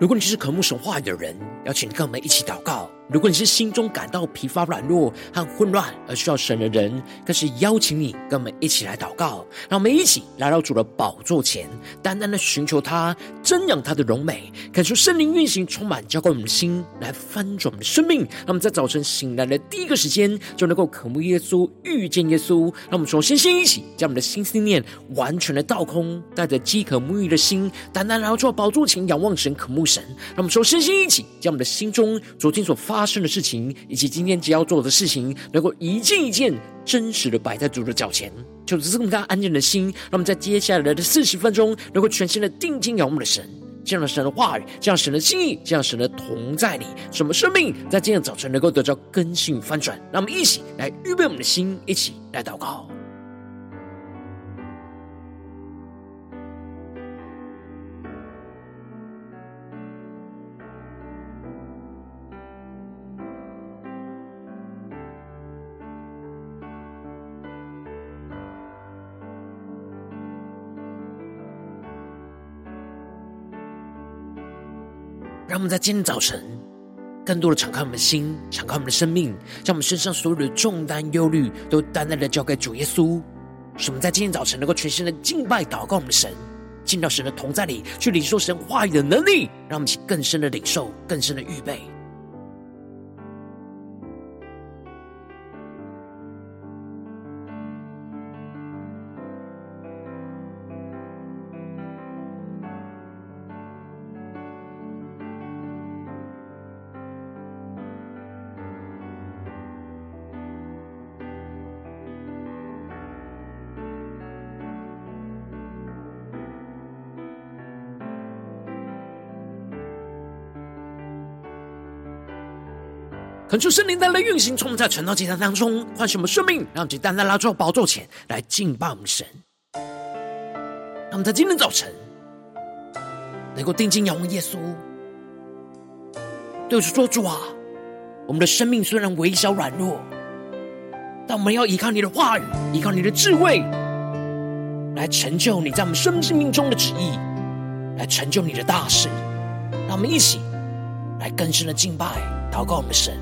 如果你是渴慕神话语的人，邀请你跟我们一起祷告。如果你是心中感到疲乏、软弱和混乱而需要神的人，更是邀请你跟我们一起来祷告。让我们一起来到主的宝座前，单单的寻求他，瞻仰他的荣美，感受圣灵运行，充满浇灌我们的心，来翻转我们的生命。让我们在早晨醒来的第一个时间，就能够渴慕耶稣、遇见耶稣。让我们首先先一起将我们的心思念完全的倒空，带着饥渴沐浴的心，单单来到主的宝座前，仰望神、渴慕神。让我们首先先一起将我们的心中昨天所发发生的事情，以及今天只要做的事情，能够一件一件真实的摆在主的脚前，就是这么大安静的心，让我们在接下来的四十分钟，能够全心的定睛仰望的神，这样的神的话语，这样神的心意，这样神的同在里，什么生命在今天早晨能够得到更新翻转？让我们一起来预备我们的心，一起来祷告。让我们在今天早晨，更多的敞开我们的心，敞开我们的生命，将我们身上所有的重担、忧虑，都单单的交给主耶稣。使我们在今天早晨能够全心的敬拜、祷告我们的神，进到神的同在里，去领受神话语的能力，让我们去更深的领受、更深的预备。求圣灵带来运行，充满在晨祷祭坛当中，唤醒我们生命，让其单单拉到宝座前来敬拜我们神。让我们在今天早晨能够定睛仰望耶稣，对主说：“主啊，我们的生命虽然微小软弱，但我们要依靠你的话语，依靠你的智慧，来成就你在我们生命中的旨意，来成就你的大事。”让我们一起来更深的敬拜、祷告我们神。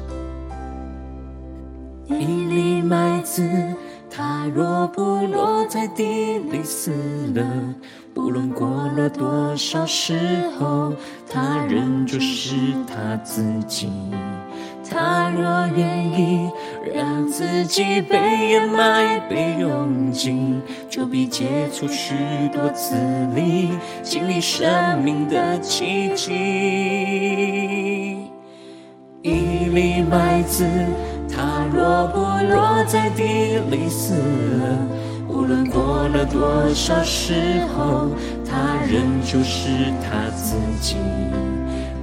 一粒麦子，它若不落在地里死了，不论过了多少时候，它仍旧是它自己。它若愿意让自己被掩埋、被用尽，就必结出许多子粒，经历生命的奇迹。一粒麦子。他若不落在地里死，无论过了多少时候，他仍旧是他自己。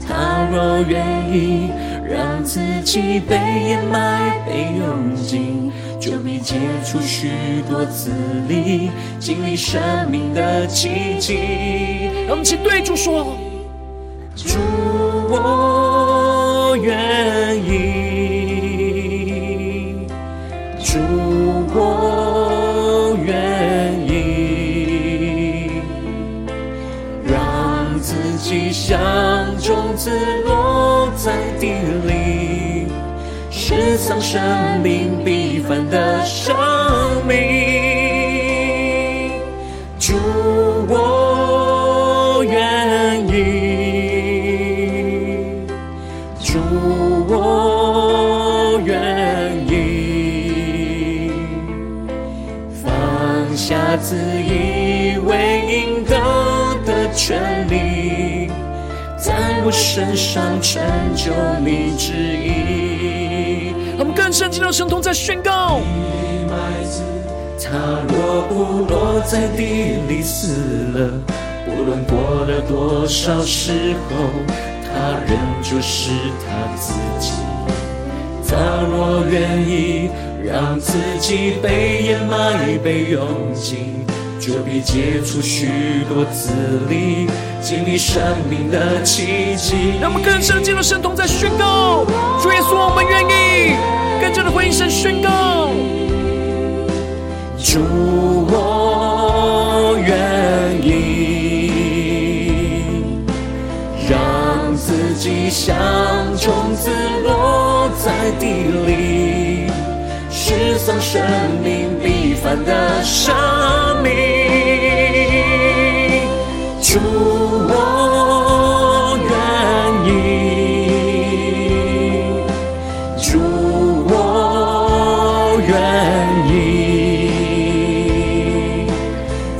他若愿意让自己被掩埋、被用尽，就必结出许多子粒，经历生命的奇迹。让我们请对主说：主，我愿意。如果愿意让自己像种子落在地里，是藏生命必凡的生命。身上成就你旨意。我们更深进到神同在宣告：一粒麦子，它若不落在地里死了，不论过了多少时候，它仍旧是它自己。它若愿意。让自己被掩埋、被用尽，就必结出许多子粒，经历生命的奇迹。让我们更深进入圣同，在宣告：主耶稣，我们愿意更加的回应神宣告。主，我愿意让自己像种子落在地里，失丧生命必凡的生命。主，我愿意，主，我愿意，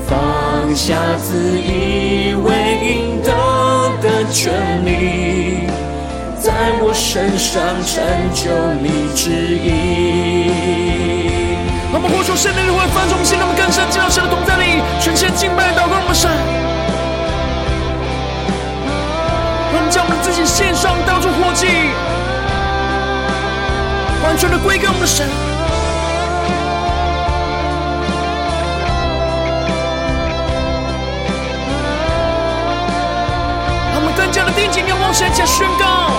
放下自以为应得的权利，在我身上成就你旨意。我们呼求圣灵的会放纵心，让我们更深进到神的同在里，全心敬拜祷告我们神。将我们自己献上，当作火祭，完全的归给我们的神。让我们更加的定睛仰望神，加宣告。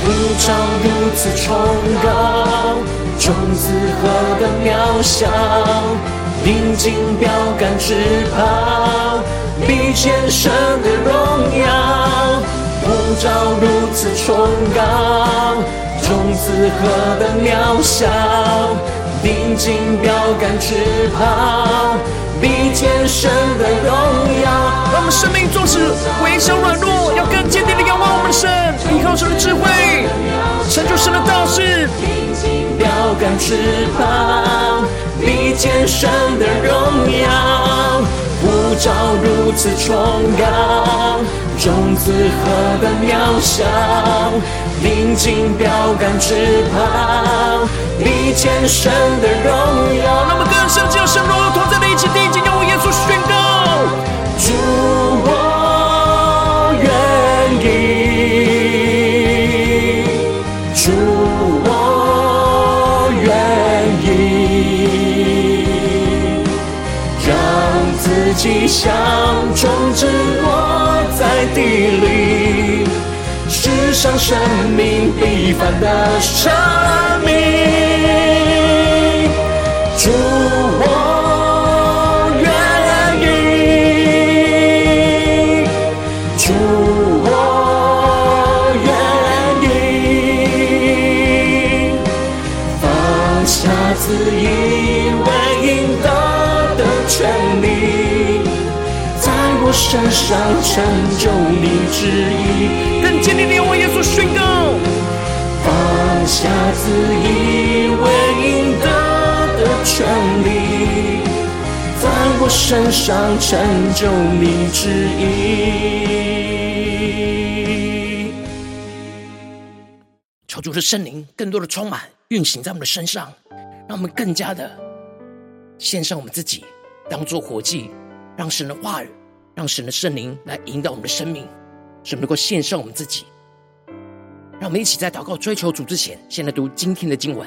呼召如此崇高，种子何等渺小，临近标杆直跑。比见神的荣耀，呼召如此崇高，种子何等渺小，临近标杆直跑，比见神的荣耀。让我们生命纵使微小软弱，要更坚定的仰望我们的神，依靠神的智慧，成就神的道事。临近标杆直跑，比见神的荣耀。呼召如此崇高，种子何等渺小，临近标杆直跑，比见神的荣耀。那么更深进入神荣耀同在生命必凡的生命。主，我愿意，主，我愿意，放下自以为应得的权利。在我身上成就你旨自以为应得的权利，在我身上成就你旨意。求主的圣灵更多的充满运行在我们的身上，让我们更加的献上我们自己，当作活祭，让神的话语。让神的圣灵来引导我们的生命，使我们能够献上我们自己。让我们一起在祷告追求主之前，先来读今天的经文。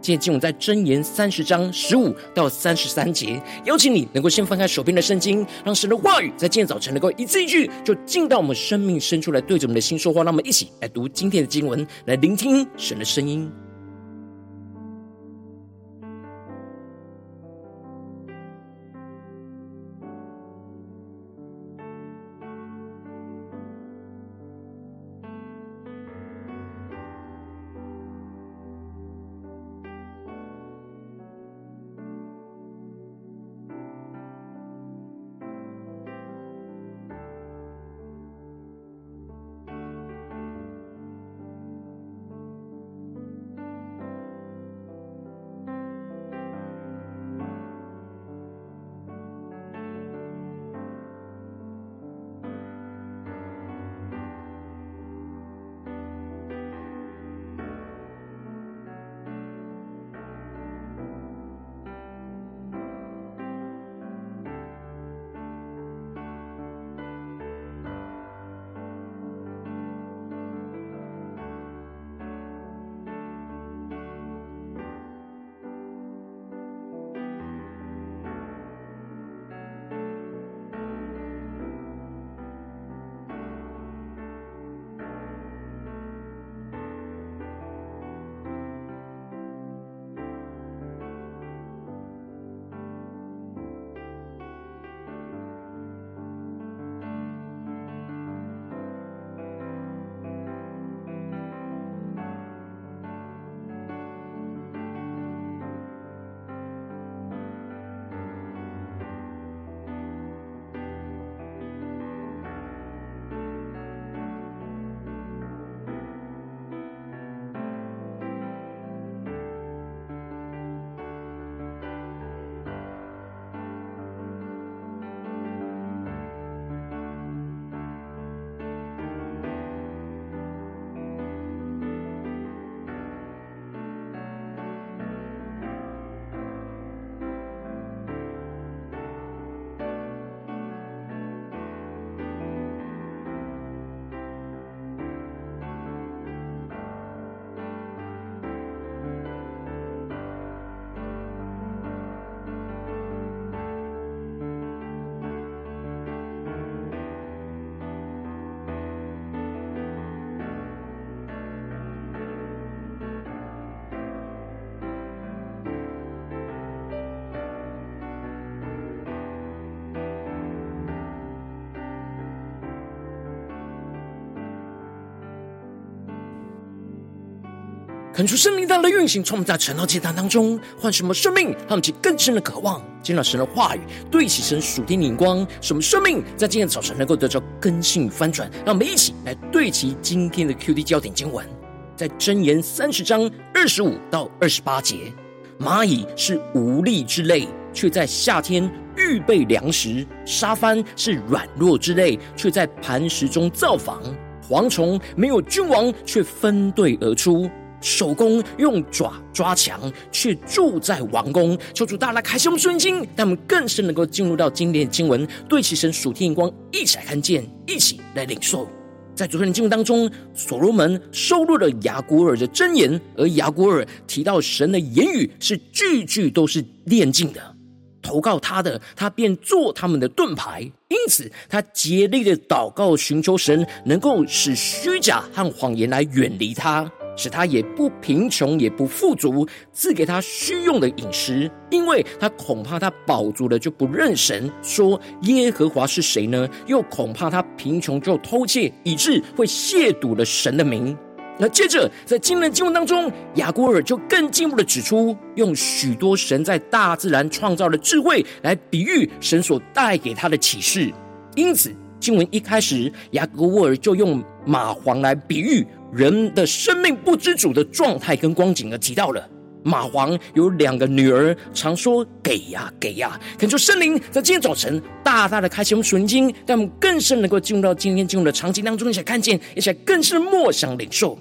今天经文在箴言三十章十五到三十三节。邀请你能够先翻开手边的圣经，让神的话语在今天早晨能够一字一句，就进到我们生命深处来，对着我们的心说话。让我们一起来读今天的经文，来聆听神的声音。恳求圣灵大的运行，充满在晨祷祭坛当中，唤什么生命，让我们起更深的渴望，见到神的话语，对齐神属天的眼光，什么生命在今天早晨能够得到更新与翻转。让我们一起来对齐今天的 QD 焦点经文，在箴言三十章二十五到二十八节：蚂蚁是无力之类，却在夏天预备粮食；沙番是软弱之类，却在磐石中造房；蝗虫没有君王，却分队而出。手工用爪抓墙，却住在王宫。求主大大开启我们顺经，让我们更是能够进入到今天的经文，对齐神属天眼光，一起来看见，一起来领受。在昨天的经文当中，所罗门收录了雅古尔的箴言，而雅古尔提到神的言语是句句都是炼净的，投靠他的，他便做他们的盾牌。因此，他竭力的祷告，寻求神能够使虚假和谎言来远离他。使他也不贫穷，也不富足，赐给他需用的饮食，因为他恐怕他饱足了就不认神，说耶和华是谁呢？又恐怕他贫穷就偷窃，以致会亵渎了神的名。那接着在今日经文当中，雅古尔就更进一步的指出，用许多神在大自然创造的智慧来比喻神所带给他的启示。因此，经文一开始，亚古尔就用蚂蝗来比喻。人的生命不知主的状态跟光景，而提到了蚂蝗有两个女儿，常说给呀给呀。恳求圣灵在今天早晨大大的开启我们属灵经，让我们更深能够进入到今天进入的场景当中，一起来看见，一起来更深默想领受。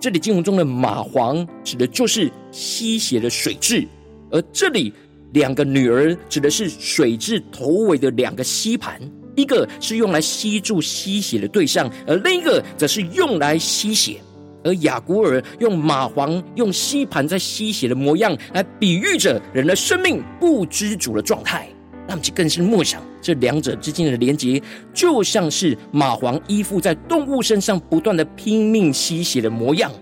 这里经文中的蚂蝗指的就是吸血的水蛭，而这里两个女儿指的是水蛭头尾的两个吸盘。一个是用来吸住吸血的对象，而另一个则是用来吸血。而雅古尔用蚂蝗用吸盘在吸血的模样，来比喻着人的生命不知足的状态。那么，就更是默想这两者之间的连结，就像是蚂蝗依附在动物身上，不断的拼命吸血的模样。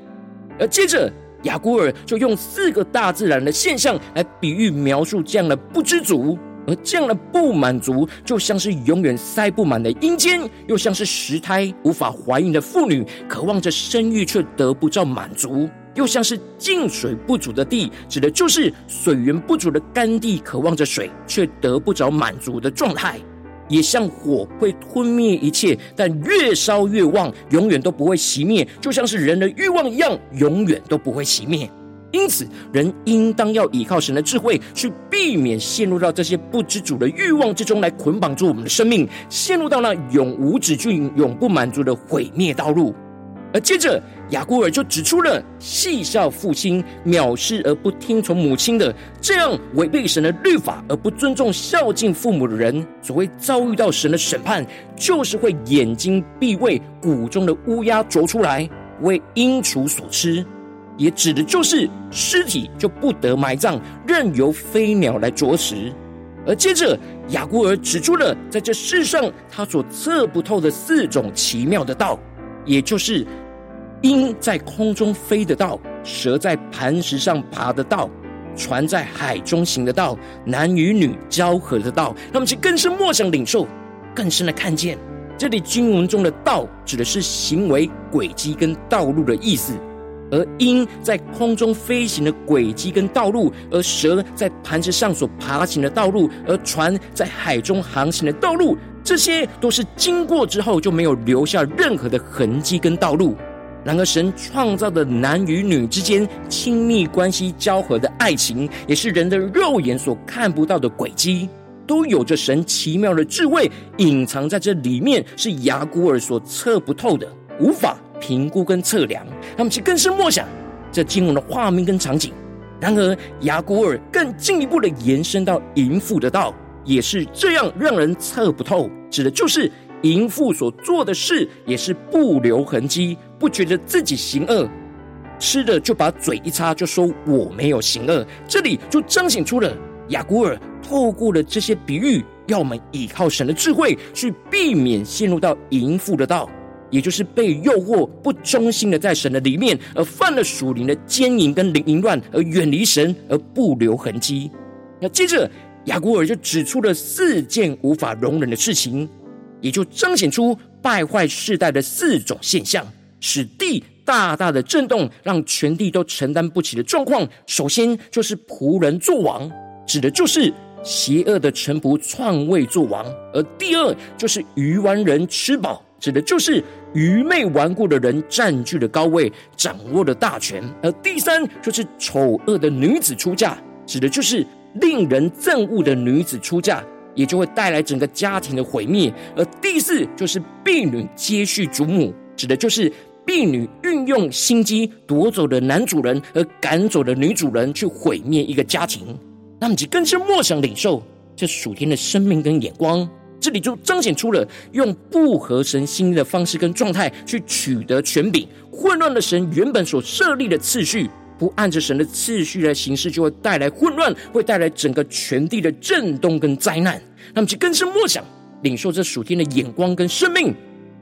而接着，雅古尔就用四个大自然的现象来比喻描述这样的不知足。而这样的不满足，就像是永远塞不满的阴间，又像是石胎无法怀孕的妇女，渴望着生育却得不到满足；又像是净水不足的地，指的就是水源不足的干地，渴望着水却得不着满足的状态；也像火会吞灭一切，但越烧越旺，永远都不会熄灭，就像是人的欲望一样，永远都不会熄灭。因此，人应当要依靠神的智慧，去避免陷入到这些不知主的欲望之中，来捆绑住我们的生命，陷入到那永无止境、永不满足的毁灭道路。而接着，雅古尔就指出了戏笑父亲、藐视而不听从母亲的，这样违背神的律法而不尊重孝敬父母的人，所谓遭遇到神的审判，就是会眼睛闭瘁，骨中的乌鸦啄出来，为鹰雏所吃。也指的就是尸体就不得埋葬，任由飞鸟来啄食。而接着，雅古珥指出了在这世上他所测不透的四种奇妙的道，也就是鹰在空中飞的道，蛇在磐石上爬的道，船在海中行的道，男与女交合的道。那么，就更是默想领受，更深的看见这里经文中的道，指的是行为轨迹跟道路的意思。而鹰在空中飞行的轨迹跟道路，而蛇在磐石上所爬行的道路，而船在海中航行的道路，这些都是经过之后就没有留下任何的痕迹跟道路。然而，神创造的男与女之间亲密关系交合的爱情，也是人的肉眼所看不到的轨迹，都有着神奇妙的智慧隐藏在这里面，是亚古尔所测不透的，无法。评估跟测量，他们去更深默想这经文的画面跟场景。然而，雅古尔更进一步的延伸到淫妇的道，也是这样让人测不透。指的就是淫妇所做的事，也是不留痕迹，不觉得自己行恶，吃的就把嘴一擦，就说我没有行恶。这里就彰显出了雅古尔透过了这些比喻，要我们依靠神的智慧，去避免陷入到淫妇的道。也就是被诱惑不忠心的在神的里面，而犯了属灵的奸淫跟淫乱，而远离神而不留痕迹。那接着雅古尔就指出了四件无法容忍的事情，也就彰显出败坏世代的四种现象，使地大大的震动，让全地都承担不起的状况。首先就是仆人作王，指的就是邪恶的臣仆篡位作王；而第二就是鱼丸人吃饱，指的就是愚昧顽固的人占据了高位，掌握了大权；而第三就是丑恶的女子出嫁，指的就是令人憎恶的女子出嫁。也就会带来整个家庭的毁灭。而第四就是婢女接续主母，指的就是婢女运用心机夺走了男主人，而赶走了女主人，去毁灭一个家庭。那么，就更是莫想领受这属天的生命跟眼光。这里就彰显出了用不合神心意的方式跟状态去取得权柄，混乱了神原本所设立的次序。不按着神的次序来行事，就会带来混乱，会带来整个全地的震动跟灾难。那么，就更深默想，领受这属天的眼光跟生命。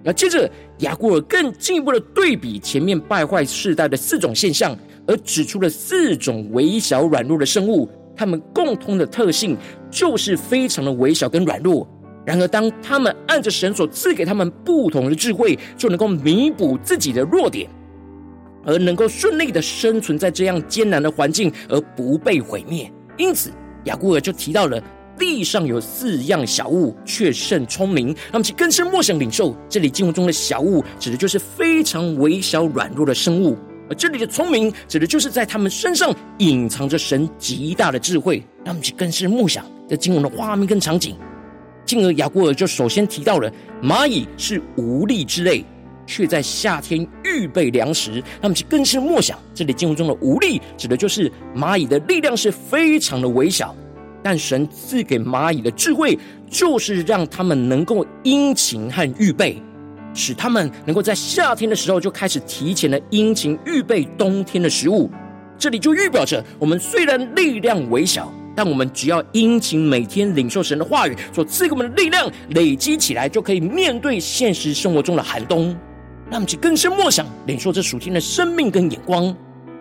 那接着，雅各尔更进一步的对比前面败坏世代的四种现象，而指出了四种微小软弱的生物，他们共通的特性就是非常的微小跟软弱。然而，当他们按着神所赐给他们不同的智慧，就能够弥补自己的弱点。而能够顺利的生存在这样艰难的环境，而不被毁灭。因此，雅各尔就提到了地上有四样小物，却甚聪明。那么，其更深默想领受，这里经文中的小物，指的就是非常微小软弱的生物；而这里的聪明，指的就是在他们身上隐藏着神极大的智慧。那么，其更深默想这经文的画面跟场景，进而雅各尔就首先提到了蚂蚁是无力之类。却在夏天预备粮食，那么就更是默想，这里经文中的无力，指的就是蚂蚁的力量是非常的微小，但神赐给蚂蚁的智慧，就是让他们能够殷勤和预备，使他们能够在夏天的时候就开始提前的殷勤预备冬天的食物。这里就预表着，我们虽然力量微小，但我们只要殷勤每天领受神的话语所赐给我们的力量，累积起来，就可以面对现实生活中的寒冬。让我们去更深默想，领受这属天的生命跟眼光。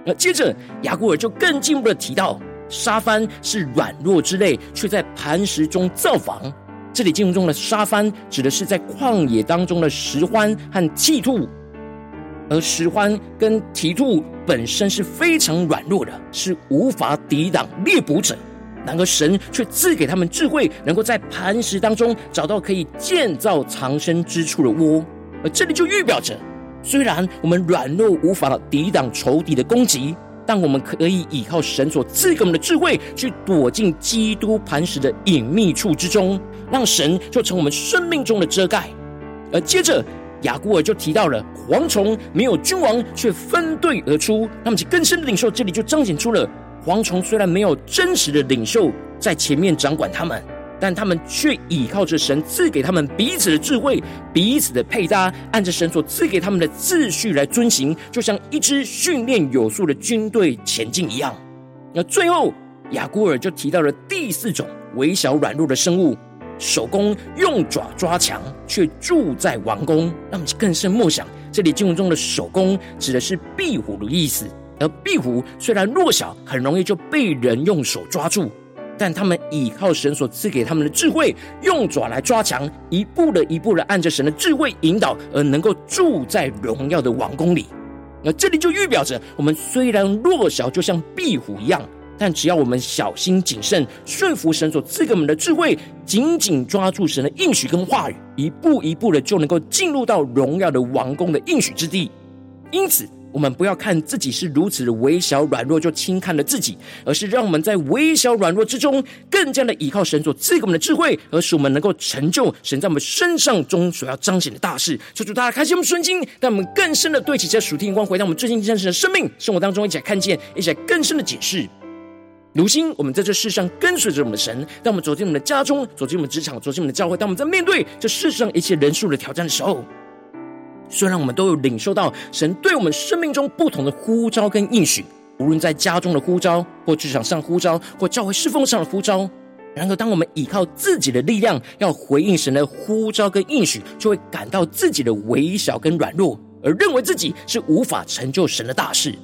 那接着，雅古尔就更进一步的提到，沙番是软弱之类，却在磐石中造房。这里经文中的沙番，指的是在旷野当中的石獾和鵜鹕，而石獾跟鵜鹕本身是非常软弱的，是无法抵挡猎捕者。然而神却赐给他们智慧，能够在磐石当中找到可以建造藏身之处的窝。而这里就预表着，虽然我们软弱无法抵挡仇敌的攻击，但我们可以依靠神所赐给我们的智慧，去躲进基督磐石的隐秘处之中，让神就成我们生命中的遮盖。而接着雅各尔就提到了蝗虫没有君王，却分队而出。那么，其更深的领受，这里就彰显出了蝗虫虽然没有真实的领袖在前面掌管他们。但他们却倚靠着神赐给他们彼此的智慧、彼此的配搭，按着神所赐给他们的秩序来遵行，就像一支训练有素的军队前进一样。那最后，雅各尔就提到了第四种微小软弱的生物——守宫用爪抓墙，却住在王宫。让我们更深默想，这里经文中的守宫指的是壁虎的意思。而壁虎虽然弱小，很容易就被人用手抓住。但他们倚靠神所赐给他们的智慧，用爪来抓墙，一步的一步的按着神的智慧引导，而能够住在荣耀的王宫里。那这里就预表着，我们虽然弱小，就像壁虎一样，但只要我们小心谨慎，顺服神所赐给我们的智慧，紧紧抓住神的应许跟话语，一步一步的就能够进入到荣耀的王宫的应许之地。因此，我们不要看自己是如此的微小软弱就轻看了自己，而是让我们在微小软弱之中，更加的依靠神所赐给我们的智慧，而使我们能够成就神在我们身上中所要彰显的大事。求主大家开启我们顺心，让我们更深的对齐这属天光，回到我们最近真实的生命生活当中，一起来看见，一起来更深的解释。如今我们在这世上跟随着我们的神，当我们走进我们的家中，走进我们职场，走进我们的教会，当我们在面对这世上一切人数的挑战的时候。虽然我们都有领受到神对我们生命中不同的呼召跟应许，无论在家中的呼召，或职场上呼召，或教会侍奉上的呼召，然而当我们依靠自己的力量要回应神的呼召跟应许，就会感到自己的微小跟软弱，而认为自己是无法成就神的大事。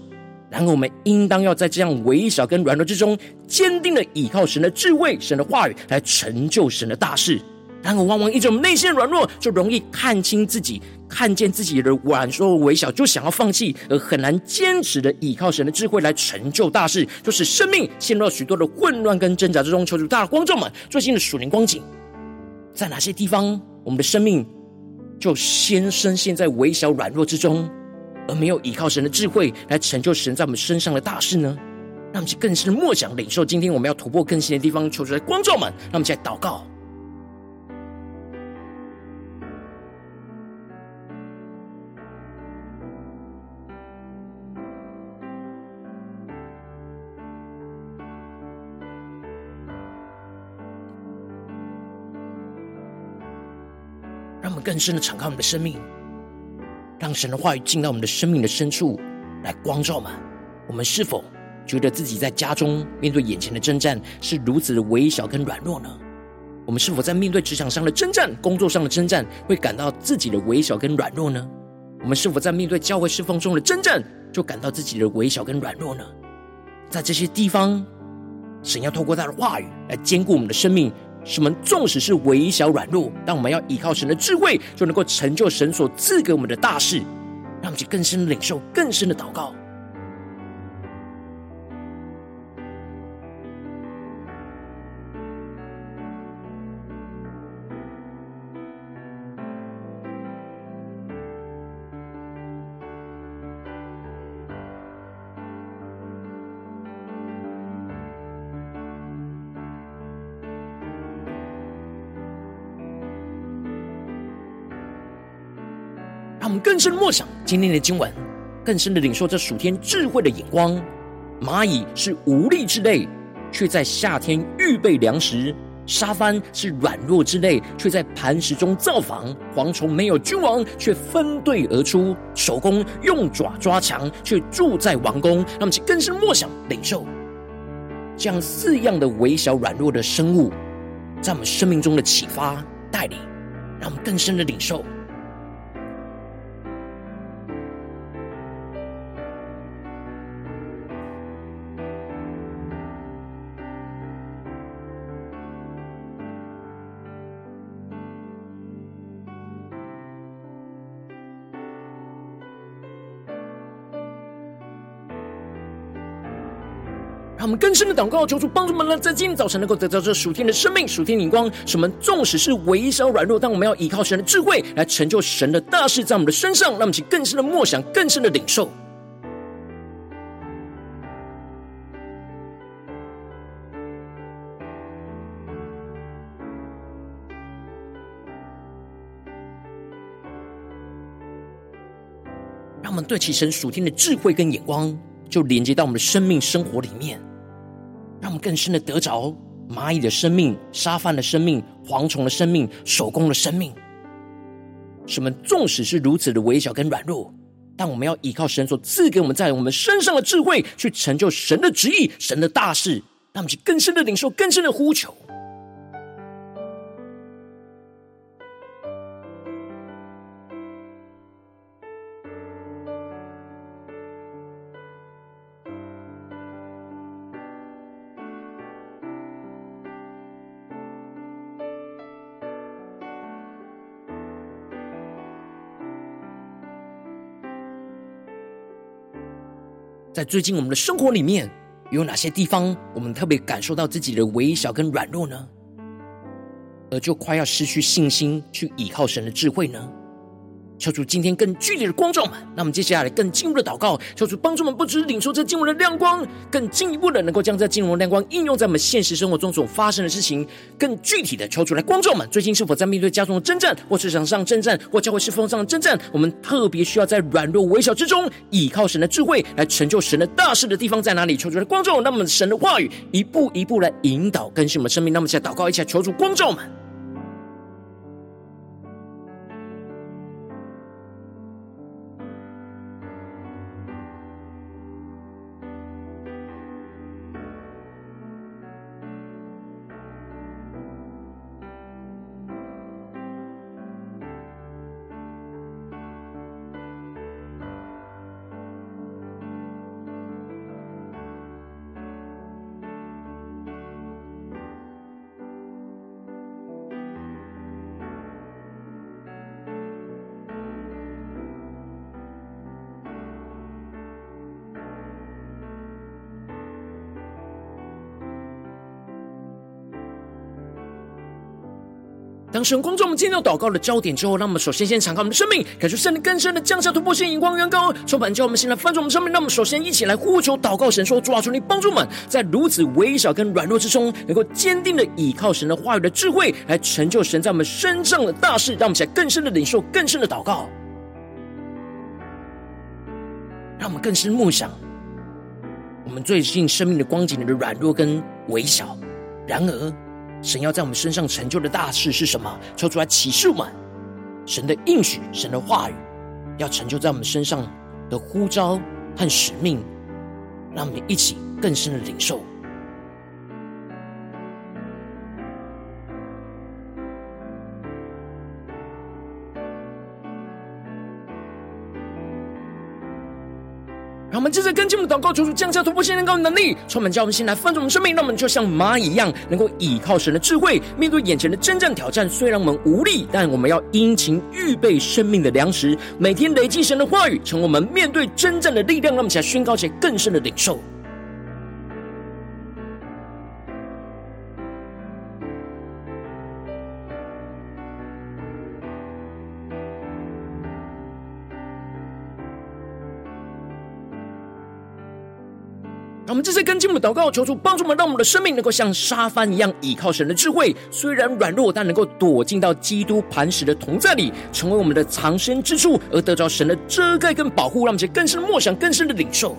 然而我们应当要在这样微小跟软弱之中，坚定的依靠神的智慧、神的话语来成就神的大事。然而，往往因着我们内心软弱，就容易看清自己，看见自己的软弱微小，就想要放弃，而很难坚持的依靠神的智慧来成就大事，就使生命陷入了许多的混乱跟挣扎之中。求主大的光照们，最近的属灵光景，在哪些地方，我们的生命就先深陷在微小软弱之中，而没有依靠神的智慧来成就神在我们身上的大事呢？让我们更是默想领受，今天我们要突破更新的地方，求主来光照们，让我们来祷告。更深的敞开我们的生命，让神的话语进到我们的生命的深处，来光照们。我们是否觉得自己在家中面对眼前的征战是如此的微小跟软弱呢？我们是否在面对职场上的征战、工作上的征战，会感到自己的微小跟软弱呢？我们是否在面对教会侍奉中的征战，就感到自己的微小跟软弱呢？在这些地方，神要透过他的话语来坚固我们的生命。使我们纵使是微小软弱，但我们要依靠神的智慧，就能够成就神所赐给我们的大事。让我们去更深的领受，更深的祷告。我们更深默想今天的经文，更深的领受这属天智慧的眼光。蚂蚁是无力之类，却在夏天预备粮食；沙番是软弱之类，却在磐石中造房；蝗虫没有君王，却分队而出；守宫用爪抓墙，却住在王宫。让我们去更深默想领受这样四样的微小软弱的生物，在我们生命中的启发带领，让我们更深的领受。我们更深的祷告，求主帮助我们，在今天早晨能够得到这属天的生命、属天眼光。使我们纵使是微小软弱，但我们要依靠神的智慧来成就神的大事，在我们的身上。让我们去更深的默想，更深的领受。让我们对其神属天的智慧跟眼光，就连接到我们的生命生活里面。让我们更深的得着蚂蚁的生命、沙饭的生命、蝗虫的生命、手工的生命。什么纵使是如此的微小跟软弱，但我们要依靠神所赐给我们在我们身上的智慧，去成就神的旨意、神的大事。让我们去更深的领受、更深的呼求。在最近我们的生活里面，有哪些地方我们特别感受到自己的微小跟软弱呢？而就快要失去信心去依靠神的智慧呢？求主今天更具体的光照们，那我们接下来更进一步的祷告，求主帮助我们，不只是领受这进入的亮光，更进一步的能够将这进入的亮光应用在我们现实生活中所发生的事情，更具体的求主来光照们。最近是否在面对家中的征战，或市场上征战，或教会侍奉上的征战？我们特别需要在软弱微小之中，依靠神的智慧来成就神的大事的地方在哪里？求主来光照，让我们神的话语一步一步来引导更新我们生命。那么，现在祷告一下，求主光照们。神光照我们进入祷告的焦点之后，让我们首先先敞开我们的生命，感受圣灵更深的降下突破性眼光、远高，充满叫我们先来翻转我们生命。让我们首先一起来呼求祷告神说：主啊，求你帮助我们，在如此微小跟软弱之中，能够坚定的倚靠神的话语的智慧，来成就神在我们身上的大事。让我们起来更深的领受，更深的祷告，让我们更深默想我们最近生命的光景里的软弱跟微小。然而，神要在我们身上成就的大事是什么？抽出来启示我们，神的应许，神的话语，要成就在我们身上的呼召和使命，让我们一起更深的领受。我们接着跟进我们的祷告，求主降下突破性能高的能力，充满叫我们心来翻转我们生命，让我们就像蚂蚁一样，能够倚靠神的智慧，面对眼前的真正挑战。虽然我们无力，但我们要殷勤预备生命的粮食，每天累积神的话语，成为我们面对真正的力量。让我们起来宣告，且更深的领受。们这次跟进我们祷告，求助帮助我们，让我们的生命能够像沙帆一样，倚靠神的智慧。虽然软弱，但能够躲进到基督磐石的同在里，成为我们的藏身之处，而得着神的遮盖跟保护。让我们去更深的默想，更深的领受。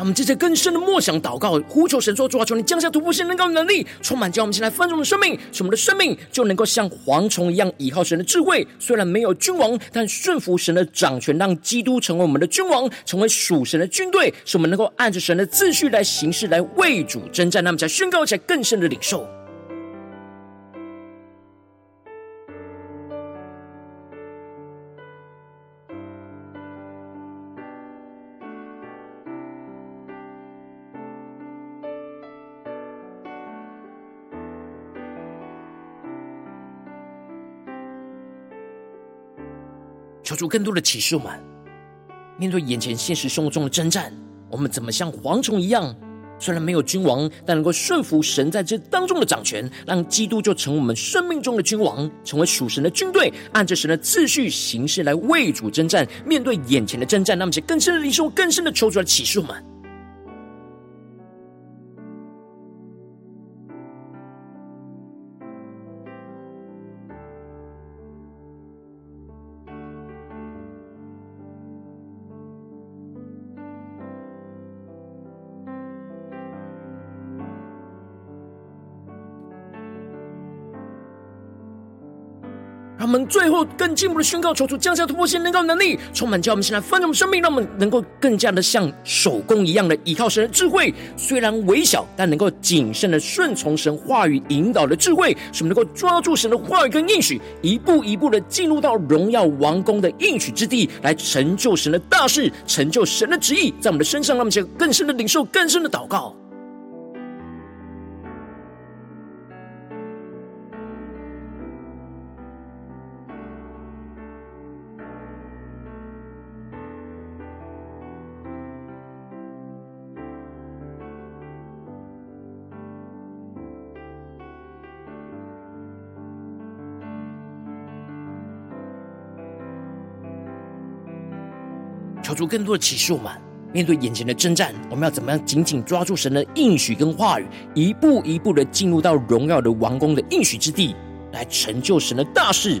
让我们接着更深的默想祷告，呼求神说：主啊，求你降下突破性能够能力，充满将我们先来翻转我们生命，使我们的生命就能够像蝗虫一样倚靠神的智慧。虽然没有君王，但顺服神的掌权，让基督成为我们的君王，成为属神的军队，使我们能够按着神的秩序来行事，来为主征战。那么，才宣告才更深的领受。主更多的启示我们，面对眼前现实生活中的征战，我们怎么像蝗虫一样？虽然没有君王，但能够顺服神在这当中的掌权，让基督就成我们生命中的君王，成为属神的军队，按着神的次序行事来为主征战。面对眼前的征战，那么就更深的领受，更深的求主来启示我们。让我们最后更进一步的宣告，求主降下突破性能高能力，充满叫我们现在翻转我们生命，让我们能够更加的像手工一样的依靠神的智慧。虽然微小，但能够谨慎的顺从神话语引导的智慧，使我们能够抓住神的话语跟应许，一步一步的进入到荣耀王宫的应许之地，来成就神的大事，成就神的旨意，在我们的身上，让我们就更深的领受，更深的祷告。求出更多的启示，我们面对眼前的征战，我们要怎么样紧紧抓住神的应许跟话语，一步一步的进入到荣耀的王宫的应许之地，来成就神的大事。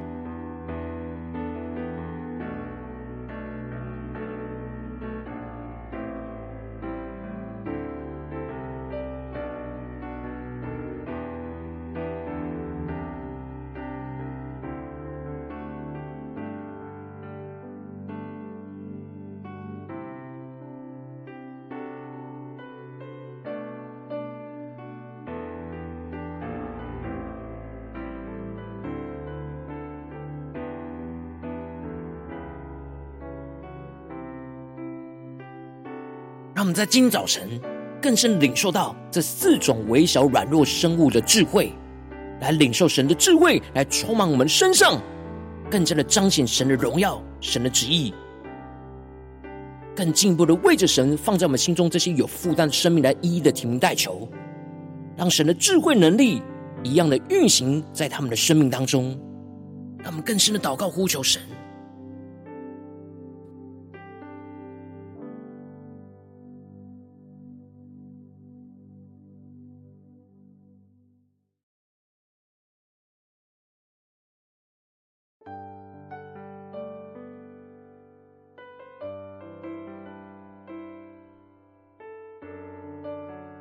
在今早晨更深领受到这四种微小软弱生物的智慧，来领受神的智慧，来充满我们身上，更加的彰显神的荣耀、神的旨意，更进一步的为着神放在我们心中这些有负担的生命来一一的提名代求，让神的智慧能力一样的运行在他们的生命当中，让我们更深的祷告呼求神。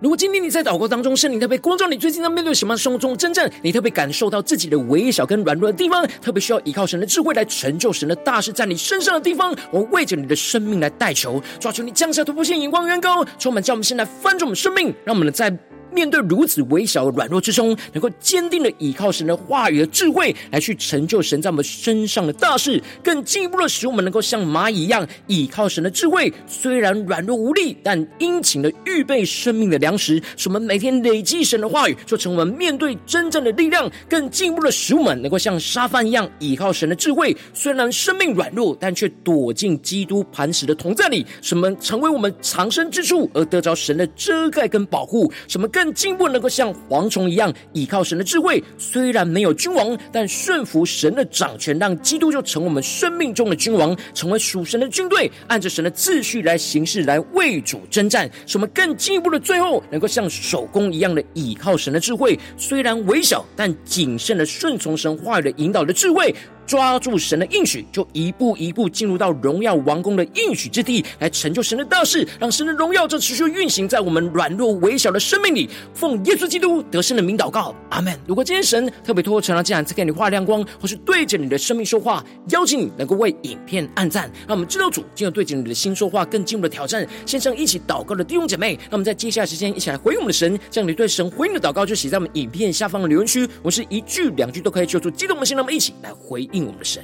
如果今天你在祷告当中，圣灵特别光照你，最近在面对什么生活中真正，你特别感受到自己的微小跟软弱的地方，特别需要依靠神的智慧来成就神的大事在你身上的地方，我为着你的生命来代求，抓住你降下突破性眼光，远高，充满叫我们现在翻转我们生命，让我们能在。面对如此微小的软弱之中，能够坚定的依靠神的话语的智慧，来去成就神在我们身上的大事，更进一步的使我们能够像蚂蚁一样依靠神的智慧。虽然软弱无力，但殷勤的预备生命的粮食，使我们每天累积神的话语，就成为我们面对真正的力量。更进一步的使我们能够像沙番一样依靠神的智慧。虽然生命软弱，但却躲进基督磐石的同在里，使我们成为我们藏身之处，而得着神的遮盖跟保护。什么更？更进一步能够像蝗虫一样倚靠神的智慧，虽然没有君王，但顺服神的掌权，让基督就成我们生命中的君王，成为属神的军队，按着神的秩序来行事，来为主征战。使我们更进一步的最后，能够像守宫一样的倚靠神的智慧，虽然微小，但谨慎的顺从神话语的引导的智慧。抓住神的应许，就一步一步进入到荣耀王宫的应许之地，来成就神的大事，让神的荣耀就持续运行在我们软弱微小的生命里。奉耶稣基督得胜的名祷告，阿门。如果今天神特别托成了这样，再给你画亮光，或是对着你的生命说话，邀请你能够为影片按赞，让我们知道主进入对着你的心说话，更进一步的挑战。线上一起祷告的弟兄姐妹，让我们在接下来时间一起来回应我们的神，将你对神回应的祷告就写在我们影片下方的留言区。我是一句两句都可以说出激动的心，让我们一起来回应。我们的神，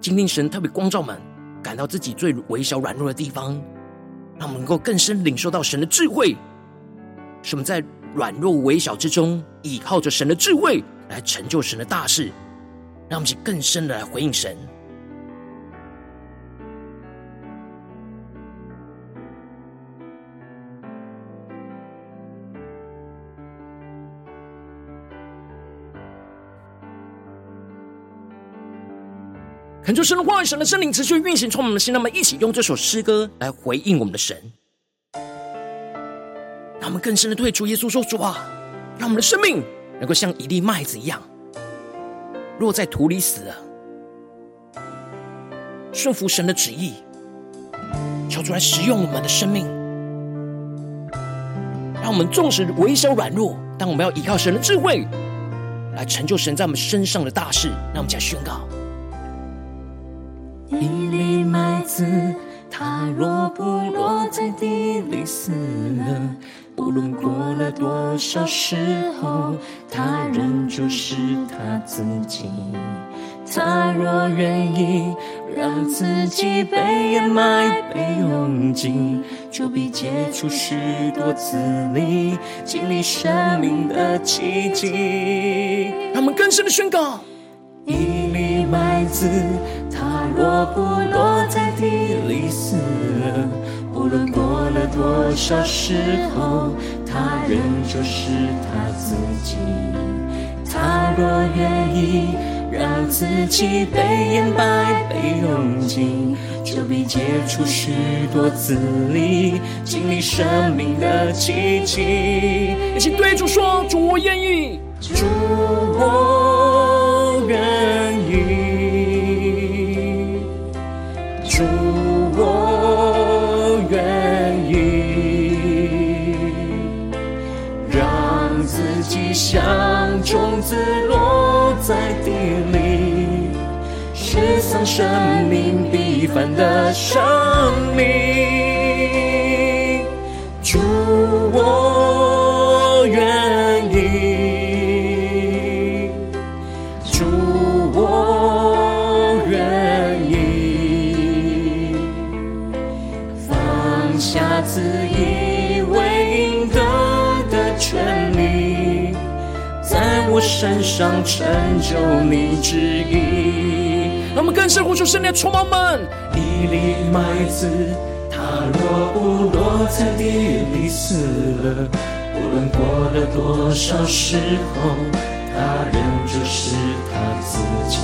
今天神特别光照们，感到自己最微小软弱的地方，让我们能够更深领受到神的智慧。使我们在软弱微小之中，依靠着神的智慧来成就神的大事，让我们去更深的来回应神。恳求神的话语，神的圣灵持续运行，从我们的心，那么一起用这首诗歌来回应我们的神。让我们更深的对主耶稣说主啊，让我们的生命能够像一粒麦子一样，落在土里死了，顺服神的旨意，求主来使用我们的生命，让我们纵使微小软弱，但我们要依靠神的智慧，来成就神在我们身上的大事。让我们再宣告。一粒麦子，它若不落在地里死了，无论过了多少时候，它仍旧是它自己。它若愿意让自己被掩埋、被用尽，就必结出许多子粒，经历生命的奇迹。让我们更深的宣告。一子，它若不落在地里死了，无论过了多少时候，他仍旧是他自己。他若愿意让自己被掩埋、被用尽，就必结出许多子粒，经历生命的奇迹。一起对主说：主，我愿意。主，我愿意。像种子落在地里，是丧生命必返的生命。主，我上成就你旨意。让我们更深呼求圣灵充满们。一粒麦子，它若不落在地里死了，无论过了多少时候，他仍旧是他自己。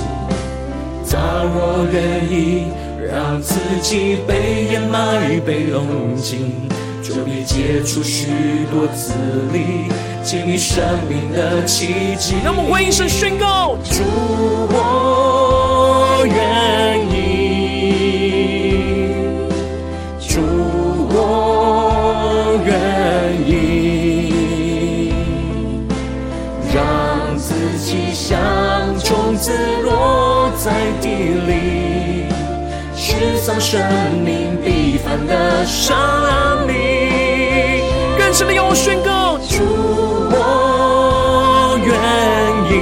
他若愿意让自己被掩埋、被用尽，就必结出许多子粒，经历生命的奇迹。让我们回应声宣告：主，我愿意。主，我愿意。让自己像种子落在地里，失丧生命平凡的生命。更深的要我宣告：愿意。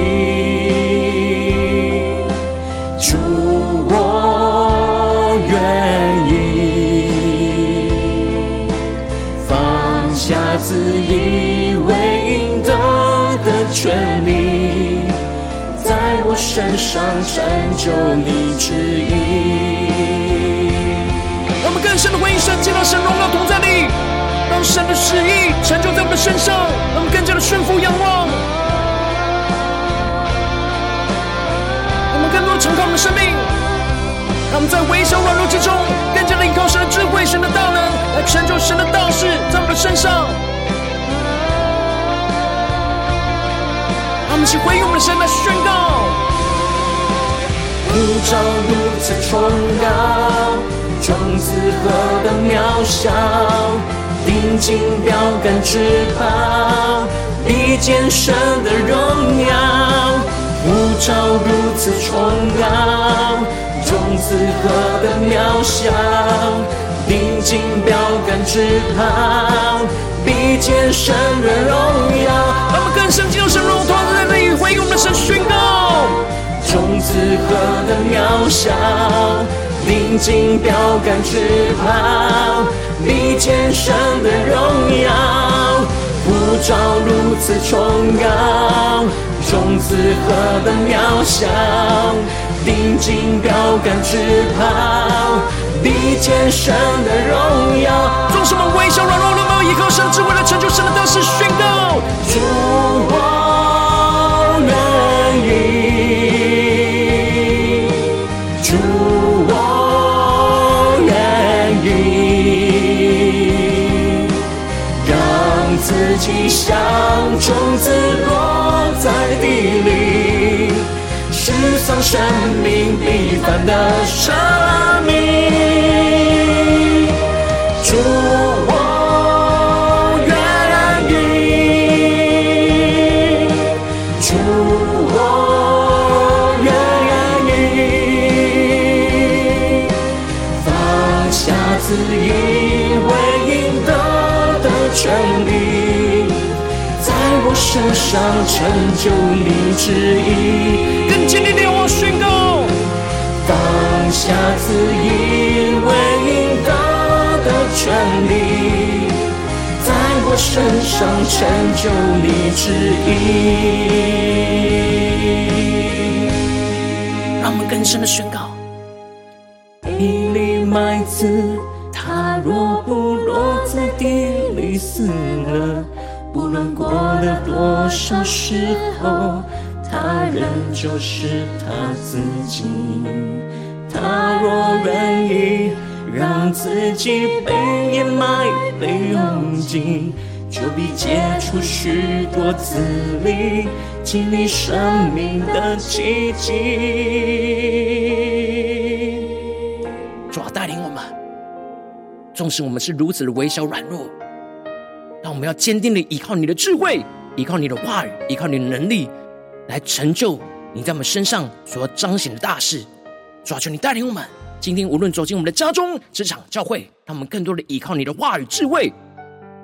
主，我愿意。放下自以为应得的权利，在我身上成就你旨意。我们更深的回应神，见到神荣耀同在里，让神的旨意成就在我们身上，让我们更加的顺服仰望，多的敞开我们的生命，让我们在微小软弱之中，更加的依靠神的智慧、神的大能，来成就神的道事在我们的身上。让我们一起回应我们的神来宣告：呼召如此崇高，种子何等渺小，定睛标杆直跑，比见神的荣耀。呼召如此崇高，种子何等渺小，定睛标杆直跑，比见神的荣耀。让我们更深进入神荣耀同在里，回应我们的神宣告：种子何等渺小，定睛标杆直跑，比肩神的荣耀。呼召如此崇高，种子何等渺小，定睛高杆直跑，比见神的荣耀。众什么微小软弱，都没有依靠神智慧来成就神的大事，宣告：主，我愿意。主，自己像种子落在地里，释放生命平凡的生命。上成就你旨意。更坚定的我宣告。放下自以为应得的权利，在我身上成就你旨意。让我们更深的宣告：一粒麦子，它若不落在地里死了，不论过了多少时候，他仍旧是他自己。他若愿意让自己被掩埋、被用尽，就必结出许多子粒，经历生命的奇迹。主啊，带领我们，纵使我们是如此的微小软弱，让我们要坚定的依靠你的智慧，依靠你的话语，依靠你的能力，来成就你在我们身上所要彰显的大事。抓住，你带领我们，今天无论走进我们的家中、职场、教会，让我们更多的依靠你的话语、智慧。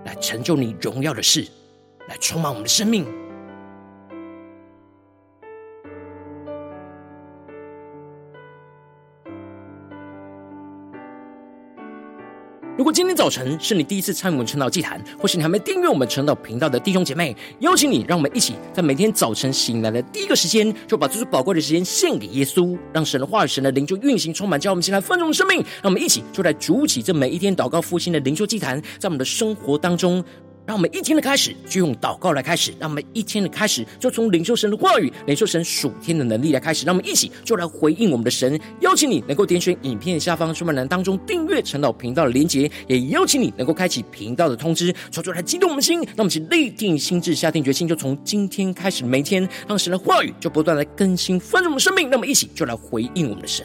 来成就你荣耀的事，来充满我们的生命。如果今天早晨是你第一次参与我们晨祷祭坛，或是你还没订阅我们晨祷频道的弟兄姐妹，邀请你，让我们一起在每天早晨醒来的第一个时间，就把这最宝贵的时间献给耶稣，让神的话语、神的灵就运行充满，叫我们先来丰盛生命。让我们一起就来主起这每一天祷告复兴的灵修祭坛，在我们的生活当中。让我们一天的开始就用祷告来开始，让我们一天的开始就从领受神的话语、领受神属天的能力来开始。让我们一起就来回应我们的神。邀请你能够点选影片下方说明栏当中订阅晨祷频道的连结，也邀请你能够开启频道的通知，说出来激动我们的心。让我们一起立定心智，下定决心，就从今天开始，每天让神的话语就不断来更新丰盛我们生命。让我们一起就来回应我们的神。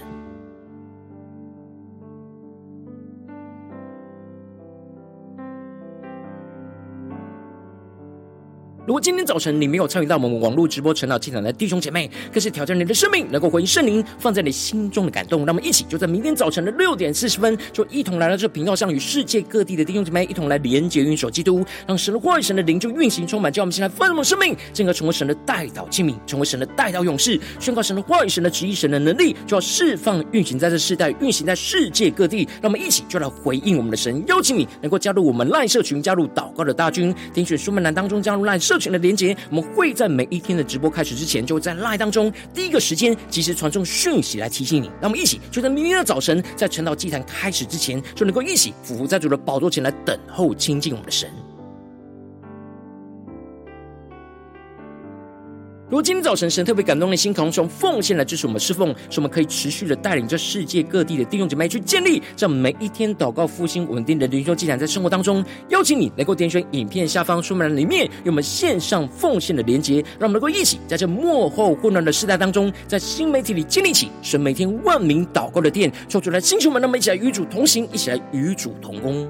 如果今天早晨你没有参与到我们网络直播晨祷祭坛的弟兄姐妹，更是挑战。你的生命，能够回应圣灵放在你心中的感动。让我们一起就在明天早晨的六点四十分，就一同来到这频道上，与世界各地的弟兄姐妹一同来连接、运手基督，让神的话语、神的灵就运行充满，叫我们现在丰盛的生命，进而成为神的代祷器皿，成为神的代祷勇士，宣告神的话语、神的旨意、神的能力，就要释放、运行在这世代，运行在世界各地。让我们一起就来回应我们的神，邀请你能够加入我们赖社群，加入祷告的大军，点选书门栏当中加入赖。社群的连接，我们会在每一天的直播开始之前，就会在 live 当中第一个时间及时传送讯息来提醒你。让我们一起就在明天的早晨，在晨祷祭坛开始之前，就能够一起俯伏在主的宝座前来等候亲近我们的神。如今天早晨神特别感动的心，同从奉献来支持我们侍奉，使我们可以持续的带领着世界各地的弟兄姐妹去建立这每一天祷告复兴稳定的灵修祭坛，在生活当中，邀请你能够点选影片下方说明栏里面有我们线上奉献的连结，让我们能够一起在这末后混乱的时代当中，在新媒体里建立起神每天万名祷告的殿，说出来，星球们，那么一起来与主同行，一起来与主同工。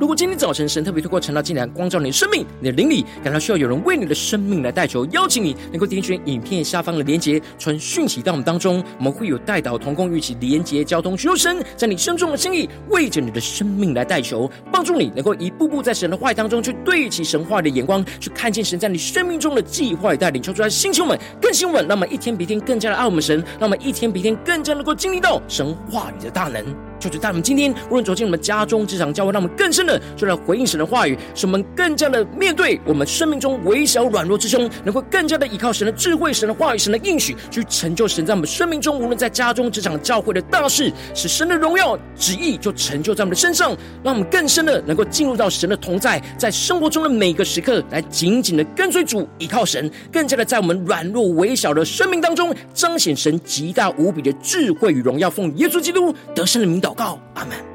如果今天早晨神特别透过晨祷祭坛光照你的生命，你的灵里感到需要有人为你的生命来代求，邀请你能够点选影片下方的连结，传讯息到我们当中，我们会有代祷同工，一起连结交通，寻求神在你生中的心意，为着你的生命来代求，帮助你能够一步步在神的话语当中去对齐神话的眼光，去看见神在你生命中的计划与带领，求出来星球们更新我们，让我们一天比一天更加的爱我们神，让我们一天比一天更加能够经历到神话语的大能。就是在我们今天，无论走进我们家中、职场、教会，让我们更深的就来回应神的话语，使我们更加的面对我们生命中微小软弱之中，能够更加的依靠神的智慧、神的话语、神的应许，去成就神在我们生命中，无论在家中、职场、教会的大事，使神的荣耀旨意就成就在我们的身上，让我们更深的能够进入到神的同在，在生活中的每个时刻，来紧紧的跟随主，依靠神，更加的在我们软弱微小的生命当中，彰显神极大无比的智慧与荣耀，奉耶稣基督得胜的名祷告，阿门。